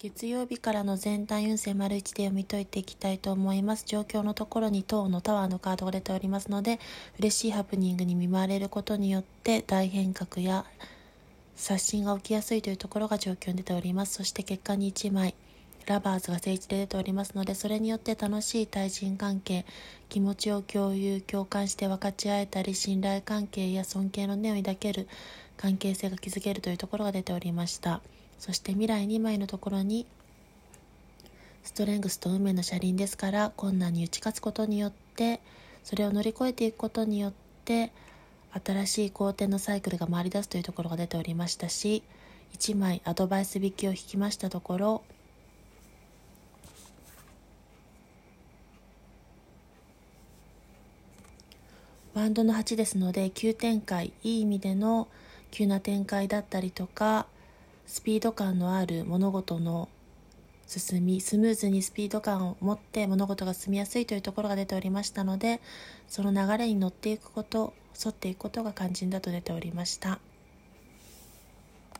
月曜日からの全体運勢丸一で読み解いていきたいと思います。状況のところに塔のタワーのカードが出ておりますので、嬉しいハプニングに見舞われることによって大変革や刷新が起きやすいというところが状況に出ております。そして結果に1枚、ラバーズが正位で出ておりますので、それによって楽しい対人関係、気持ちを共有、共感して分かち合えたり、信頼関係や尊敬の念を抱ける関係性が築けるというところが出ておりました。そして未来2枚のところにストレングスと運命の車輪ですから困難に打ち勝つことによってそれを乗り越えていくことによって新しい好転のサイクルが回り出すというところが出ておりましたし1枚アドバイス引きを引きましたところワンドの8ですので急展開いい意味での急な展開だったりとかスピード感のある物事の進みスムーズにスピード感を持って物事が進みやすいというところが出ておりましたのでその流れに乗っていくこと沿っていくことが肝心だと出ておりました。